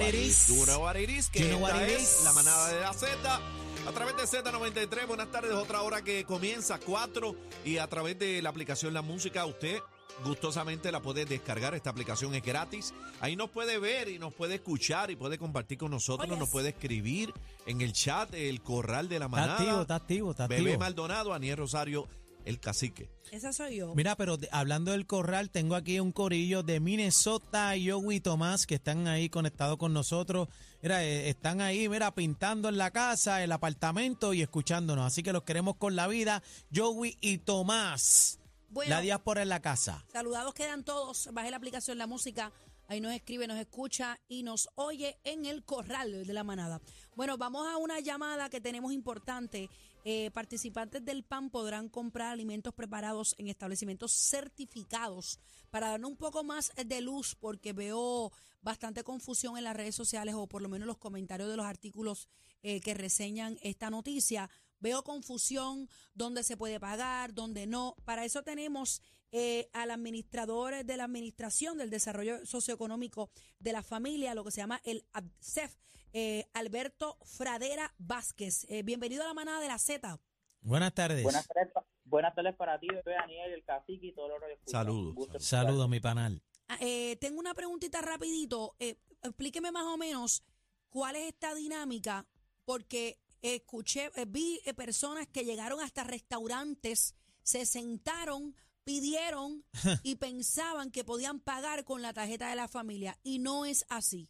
what it is? You know what it is, que You know what esta it es is? la manada de la Z. A través de Z93, buenas tardes, otra hora que comienza 4 y a través de la aplicación La Música, usted gustosamente la puede descargar, esta aplicación es gratis. Ahí nos puede ver y nos puede escuchar y puede compartir con nosotros, nos puede escribir en el chat, el corral de la Está manada. activo, está activo, está Bebé activo. Maldonado, Aniel Rosario, el cacique. Esa soy yo. Mira, pero de- hablando del corral, tengo aquí un corillo de Minnesota, Yogi y Tomás, que están ahí conectados con nosotros. Mira, eh, están ahí, mira, pintando en la casa, el apartamento y escuchándonos. Así que los queremos con la vida, Yogi y Tomás. Bueno, la diáspora en la casa. saludados quedan todos. Baje la aplicación La Música. Ahí nos escribe, nos escucha y nos oye en el corral de la manada. Bueno, vamos a una llamada que tenemos importante. Eh, participantes del PAN podrán comprar alimentos preparados en establecimientos certificados para darnos un poco más de luz porque veo bastante confusión en las redes sociales o por lo menos los comentarios de los artículos eh, que reseñan esta noticia. Veo confusión, dónde se puede pagar, dónde no. Para eso tenemos eh, al administrador de la Administración del Desarrollo Socioeconómico de la Familia, lo que se llama el ABSEF, eh, Alberto Fradera Vázquez. Eh, bienvenido a la manada de la Z. Buenas tardes. Buenas tardes, buenas tardes para ti, bebé Daniel, el cacique y todos los. Saludos. Saludos, mi panal. Ah, eh, tengo una preguntita rapidito. Eh, explíqueme más o menos cuál es esta dinámica, porque escuché, eh, vi eh, personas que llegaron hasta restaurantes, se sentaron, pidieron y pensaban que podían pagar con la tarjeta de la familia y no es así.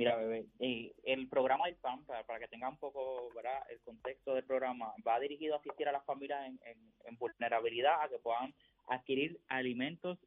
Mira, bebé, eh, el programa del PAN, para, que tenga un poco el contexto del programa, va dirigido a asistir a las familias en, vulnerabilidad a que puedan adquirir alimentos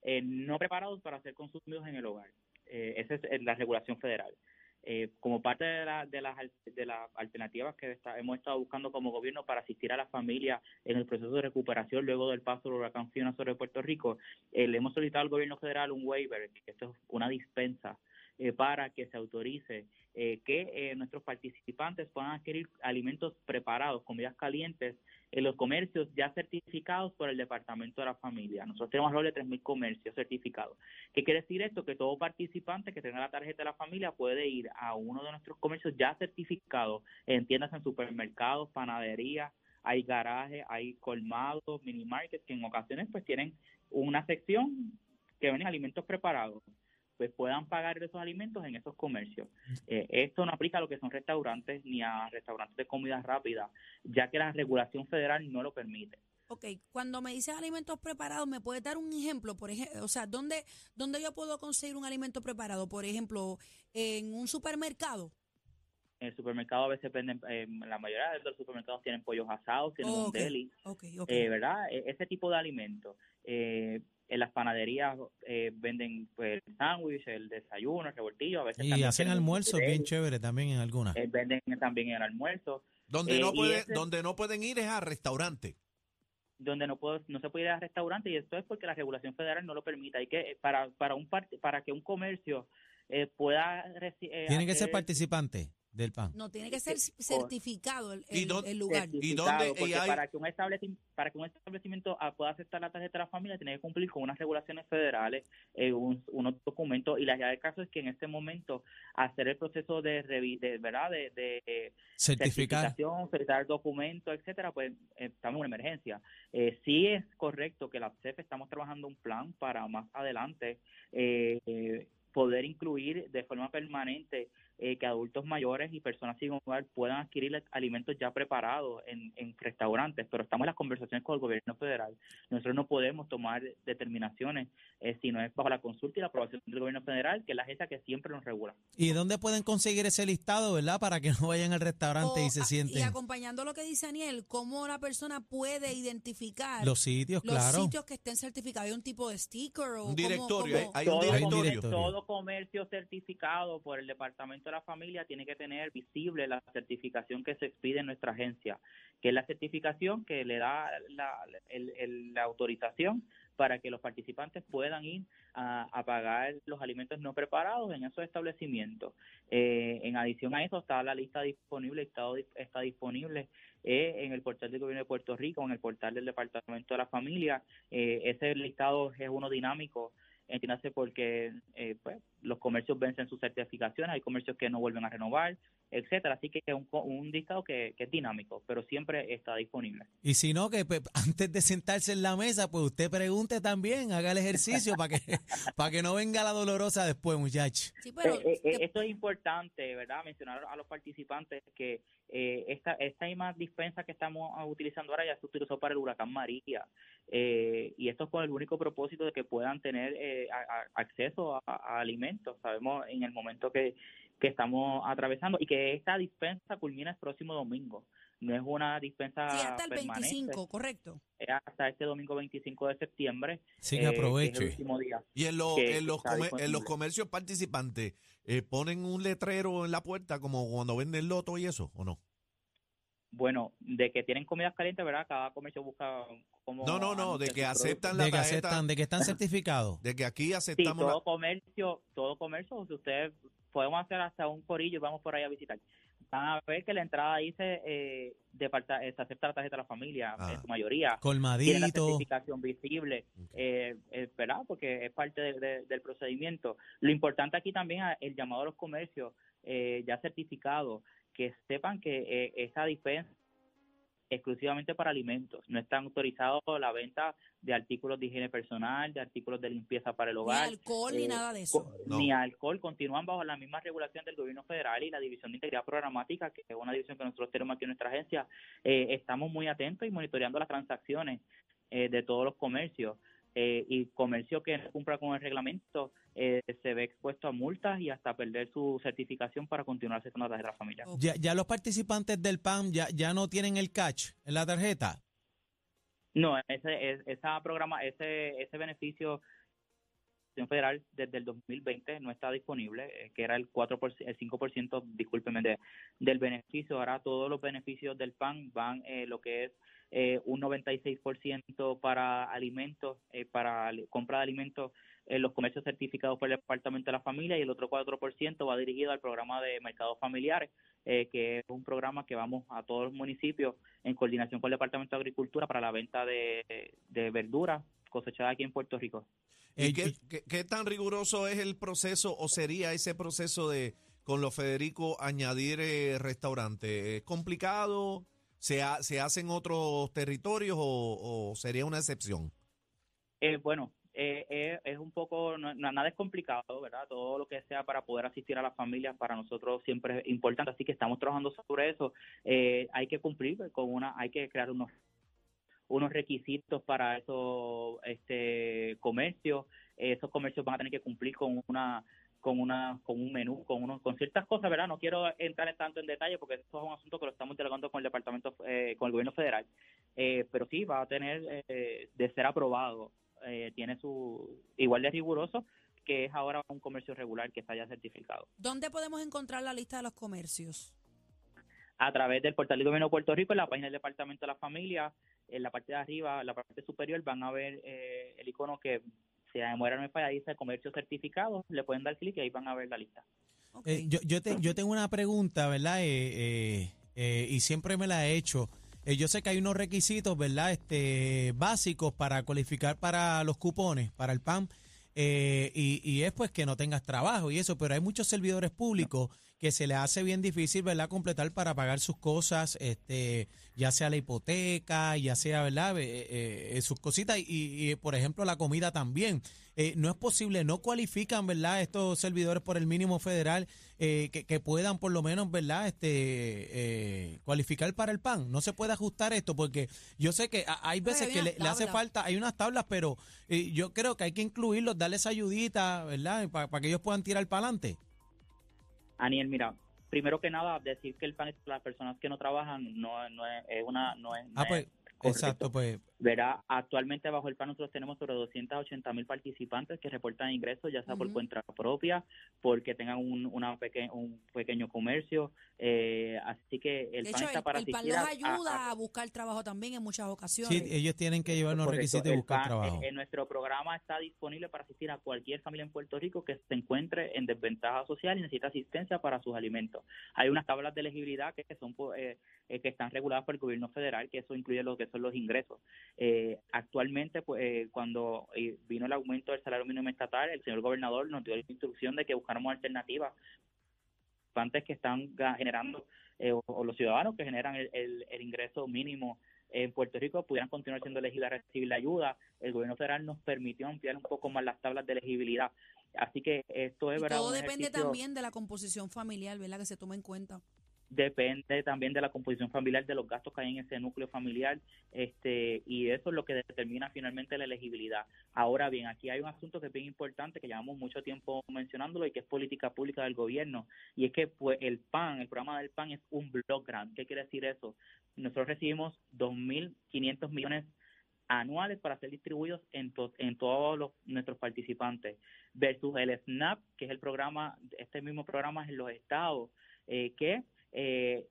eh, no preparados para ser consumidos en el hogar. Eh, esa es eh, la regulación federal. Eh, como parte de, la- de las, de las alternativas que hemos estado buscando como gobierno para asistir a las familias en el proceso de recuperación luego del paso del huracán Fiona sobre Puerto Rico, eh, le hemos solicitado al gobierno federal un waiver, que esto es una dispensa eh, para que se autorice eh, que eh, nuestros participantes puedan adquirir alimentos preparados, comidas calientes, en los comercios ya certificados por el Departamento de la Familia. Nosotros tenemos alrededor de 3.000 comercios certificados. ¿Qué quiere decir esto? Que todo participante que tenga la tarjeta de la familia puede ir a uno de nuestros comercios ya certificados, en tiendas en supermercados, panaderías, hay garajes, hay colmados, mini markets que en ocasiones pues tienen una sección que venden alimentos preparados pues puedan pagar esos alimentos en esos comercios. Eh, esto no aplica a lo que son restaurantes ni a restaurantes de comida rápida, ya que la regulación federal no lo permite. Ok, cuando me dices alimentos preparados, ¿me puedes dar un ejemplo? Por ejemplo, o sea, ¿dónde, ¿dónde yo puedo conseguir un alimento preparado? Por ejemplo, en un supermercado. En el supermercado a veces venden, eh, la mayoría de los supermercados tienen pollos asados, tienen Ok, un deli, Ok, ok. eh, ¿verdad? E- ese tipo de alimentos. Eh, en las panaderías eh, venden pues, el sándwich, el desayuno, el revoltillo. A veces Y hacen almuerzos bien chévere también en algunas. eh, venden también el almuerzo. Donde, Eh, no puede, ese- donde no pueden ir es a restaurante. donde no puedo, no se puede ir a restaurante y esto es porque la regulación federal no lo permite. Hay que para para un part- para que un comercio eh, pueda eh, Tienen que ser participantes del PAN. no, tiene que ser certificado el, ¿Y el- dónde- el lugar. certificado, dónde- y porque hay- para que un establecimiento para que un establecimiento ah, pueda aceptar la tarjeta de la familia tiene que cumplir con unas regulaciones federales, eh, un- unos documentos y la realidad del caso es que en este momento hacer el proceso de, de verdad de, de, eh, Certificar. certificación, certificar documentos, etcétera, pues eh, estamos en una emergencia. Eh, sí es correcto que la CEF estamos trabajando un plan para más adelante eh, poder incluir de forma permanente eh, que adultos mayores y personas sin hogar puedan adquirir alimentos ya preparados en, en restaurantes, pero estamos en las conversaciones con el gobierno federal. Nosotros no podemos tomar determinaciones eh, si no es bajo la consulta y la aprobación del gobierno federal, que es la agencia que siempre nos regula. ¿Y dónde pueden conseguir ese listado, verdad? Para que no vayan al restaurante O, y se sienten y acompañando lo que dice Daniel, ¿cómo la persona puede identificar los sitios, los claro. sitios que estén certificados? ¿Hay un tipo de sticker o Un directorio, cómo- hay un Hay directorio. todo comercio certificado por el Departamento de la Familia tiene que tener visible la certificación que se expide en nuestra agencia, que es la certificación que le da la, la autorización para que los participantes puedan ir a, a pagar los alimentos no preparados en esos establecimientos. Eh, en adición a eso está la lista disponible, está, está disponible eh, en el portal del gobierno de Puerto Rico, en el portal del Departamento de la Familia. Eh, ese listado es uno dinámico, entiéndase porque eh, pues los comercios vencen sus certificaciones, hay comercios que no vuelven a renovar, etcétera. Así que es un, co- un listado que, que es dinámico, pero siempre está disponible. Y si no, que pues, antes de sentarse en la mesa, pues usted pregunte también, haga el ejercicio para que, para que no venga la dolorosa después, muchacho. Sí, pero Eh, eh, esto es importante, ¿verdad? Mencionar a los participantes que eh, esta, esta misma dispensa que estamos ah, utilizando ahora ya se utilizó para el huracán María. Eh, y esto es con el único propósito de que puedan tener eh, a- a- acceso a, a alimentos. Sabemos en el momento que, que estamos atravesando y que esta dispensa culmina el próximo domingo. No es una dispensa sí, hasta el permanente, 25, correcto. es hasta este domingo 25 de septiembre. Sí, eh, es el último día. Y en, los que- en, los en los comercios participantes, eh, ¿ponen un letrero en la puerta como cuando venden loto y eso, o no? Bueno, de que tienen comidas calientes, ¿verdad? Cada comercio busca como... No, no, no, de que aceptan la De que aceptan, de que están certificados. de que aquí Sí, aceptamos todo la- comercio, todo comercio, si ustedes podemos hacer hasta un corillo y vamos por ahí a visitar. Van a ver que la entrada dice eh, de parta- eh, se acepta la tarjeta de la familia, Ah. en su mayoría. Tiene la Colmadito. certificación visible, Ok. eh, eh, ¿verdad? Porque es parte de- de- del procedimiento. Lo importante aquí también es el llamado a los comercios eh, ya certificados, que sepan que esa dispensa exclusivamente para alimentos. No están autorizados la venta de artículos de higiene personal, de artículos de limpieza para el Ni hogar, alcohol ni eh, nada de eso. No. ni alcohol. Continúan bajo la misma regulación del gobierno federal y la División de Integridad Programática, que es una división que nosotros tenemos aquí en nuestra agencia. Eh, estamos muy atentos y monitoreando las transacciones eh, de todos los comercios. Eh, y comercio que no cumpla con el reglamento eh, se ve expuesto a multas y hasta perder su certificación para continuar aceptando la tarjeta de la familia. Ya, ya los participantes del PAM ya, ya no tienen el catch en la tarjeta. No, ese, es- esa programa, ese, ese beneficio federal desde el 2020 no está disponible, eh, que era el 4%, el 5%, discúlpeme, de, del beneficio. Ahora todos los beneficios del PAN van eh, lo que es eh, un 96% para alimentos, eh, para compra de alimentos en los comercios certificados por el Departamento de la Familia y el otro 4% va dirigido al programa de mercados familiares, eh, que es un programa que vamos a todos los municipios en coordinación con el Departamento de Agricultura para la venta de, de verduras cosechadas aquí en Puerto Rico. ¿Y Eh, qué, qué- qué tan riguroso es el proceso o sería ese proceso de con los Federico añadir eh, restaurantes? ¿Es complicado? ¿Se, ha- ¿Se hacen otros territorios o, sería una excepción? Eh, bueno, eh, eh, es un poco, no- no- nada es complicado, ¿verdad? Todo lo que sea para poder asistir a las familias para nosotros siempre es importante, así que estamos trabajando sobre eso. Eh, hay que cumplir con una, hay que crear unos unos requisitos para esos este comercios esos comercios van a tener que cumplir con una con una con un menú con unos con ciertas cosas verdad no quiero entrar tanto en detalle porque esto es un asunto que lo estamos dialogando con el departamento eh, con el gobierno federal. Eh, pero sí va a tener eh, de ser aprobado eh, tiene su igual de riguroso que es ahora un comercio regular que está ya certificado. ¿Dónde podemos encontrar la lista de los comercios? a través del portal del gobierno de Puerto Rico en la página del departamento de la familia en la parte de arriba en la parte superior van a ver eh, el icono que si la memoria no me falla dice comercio certificado le pueden dar clic y ahí van a ver la lista. Eh, yo, yo, te- yo tengo una pregunta, ¿verdad? Eh, eh, eh, y siempre me la he hecho. Eh, yo sé que hay unos requisitos, ¿verdad? Este, básicos para cualificar para los cupones, para el PAM. eh, y, y es pues que no tengas trabajo y eso, pero hay muchos servidores públicos que se les hace bien difícil, ¿verdad? Completar para pagar sus cosas, este, ya sea la hipoteca, ya sea, ¿verdad? Eh, eh, eh, sus cositas y, y, por ejemplo, la comida también. Eh, no es posible, no cualifican, ¿verdad? Estos servidores por el mínimo federal eh, que, que puedan por lo menos, ¿verdad? Este, cualificar para el PAN. No se puede ajustar esto porque yo sé que hay veces hay que le, le hace falta, hay unas tablas, pero yo creo que hay que incluirlos, darles ayudita, ¿verdad? Para que ellos puedan tirar para adelante. Aniel mira primero que nada decir que el PAN es para las personas que no trabajan no, no es, es una no es, Ah, es pues, exacto, pues. Verá, actualmente bajo el PAN nosotros tenemos sobre 280 mil participantes que reportan ingresos, ya sea por cuenta propia, porque tengan un, una peque- un pequeño comercio. eh, así que el de PAN hecho, está el, para el PAN asistir los a- a- ayuda a, buscar trabajo también en muchas ocasiones. Sí, ellos tienen que llevar unos Correcto. requisitos y El buscar PAN, trabajo. eh, eh, nuestro programa está disponible para asistir a cualquier familia en Puerto Rico que se encuentre en desventaja social y necesita asistencia para sus alimentos. Hay unas tablas de elegibilidad que son po- eh, eh, que están reguladas por el gobierno federal, que eso incluye lo que son los ingresos. Eh, actualmente, pues, eh, cuando eh, vino el aumento del salario mínimo estatal, el señor gobernador nos dio la instrucción de que buscáramos alternativas antes que están generando eh, o, o los ciudadanos que generan el, el- el ingreso mínimo en Puerto Rico pudieran continuar siendo elegibles a recibir la ayuda. El gobierno federal nos permitió ampliar un poco más las tablas de elegibilidad. Así que esto es Y verdad. todo depende ejercicio- también de la composición familiar, ¿verdad? Que se tome en cuenta. Depende también de la composición familiar, de los gastos que hay en ese núcleo familiar, este, y eso es lo que determina finalmente la elegibilidad. Ahora bien, aquí hay un asunto que es bien importante, que llevamos mucho tiempo mencionándolo y que es política pública del gobierno, y es que pues el PAN, el programa del PAN es un block grant. ¿Qué quiere decir eso? Nosotros recibimos 2.500 millones anuales para ser distribuidos en, to- en todos los, nuestros participantes, versus el SNAP, que es el programa, este mismo programa en los estados, eh, que eh,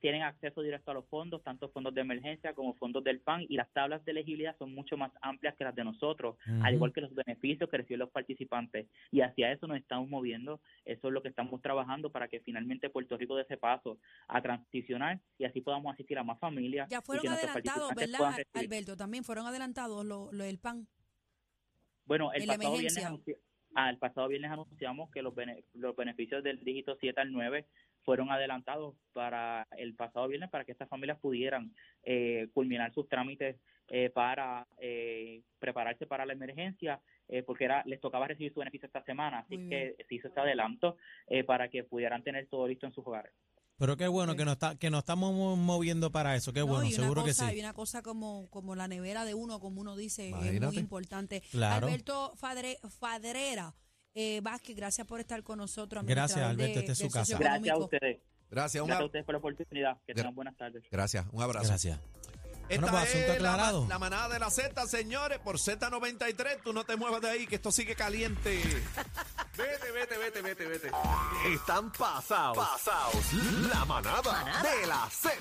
tienen acceso directo a los fondos, tanto fondos de emergencia como fondos del PAN, y las tablas de elegibilidad son mucho más amplias que las de nosotros, al igual que los beneficios que reciben los participantes. Y hacia eso nos estamos moviendo, eso es lo que estamos trabajando para que finalmente Puerto Rico dé ese paso a transicionar y así podamos asistir a más familias. Ya y fueron que adelantados, participantes ¿verdad. Alberto? También fueron adelantados lo, lo del PAN. Bueno, el pasado, viernes anunci- ah, el pasado viernes anunciamos que los, bene- los beneficios del dígito 7 al 9 fueron adelantados para el pasado viernes para que estas familias pudieran eh, culminar sus trámites eh, para eh, prepararse para la emergencia, eh, porque era les tocaba recibir su beneficio esta semana, así Muy que se hizo este adelanto eh, para que pudieran tener todo listo en sus hogares. Pero qué bueno que nos, está, que nos estamos mo- moviendo para eso. Qué No, bueno, seguro que sí. Y una cosa como, como la nevera de uno, como uno dice, es muy importante. Claro. Alberto Fadre, Fadrera eh, Vázquez, gracias por estar con nosotros. Gracias, Alberto, esta es su casa. Gracias a ustedes. Gracias, un Gracias a ustedes por la oportunidad. Que tengan buenas tardes. gracias, un abrazo. Gracias. Esta Bueno, pues, es la, aclarado. ma- la manada de la Z, señores, por Z93. Tú no te muevas de ahí, que esto sigue caliente. Vete, vete, vete, vete, vete. Están pasados. Pasados. La manada de la Z.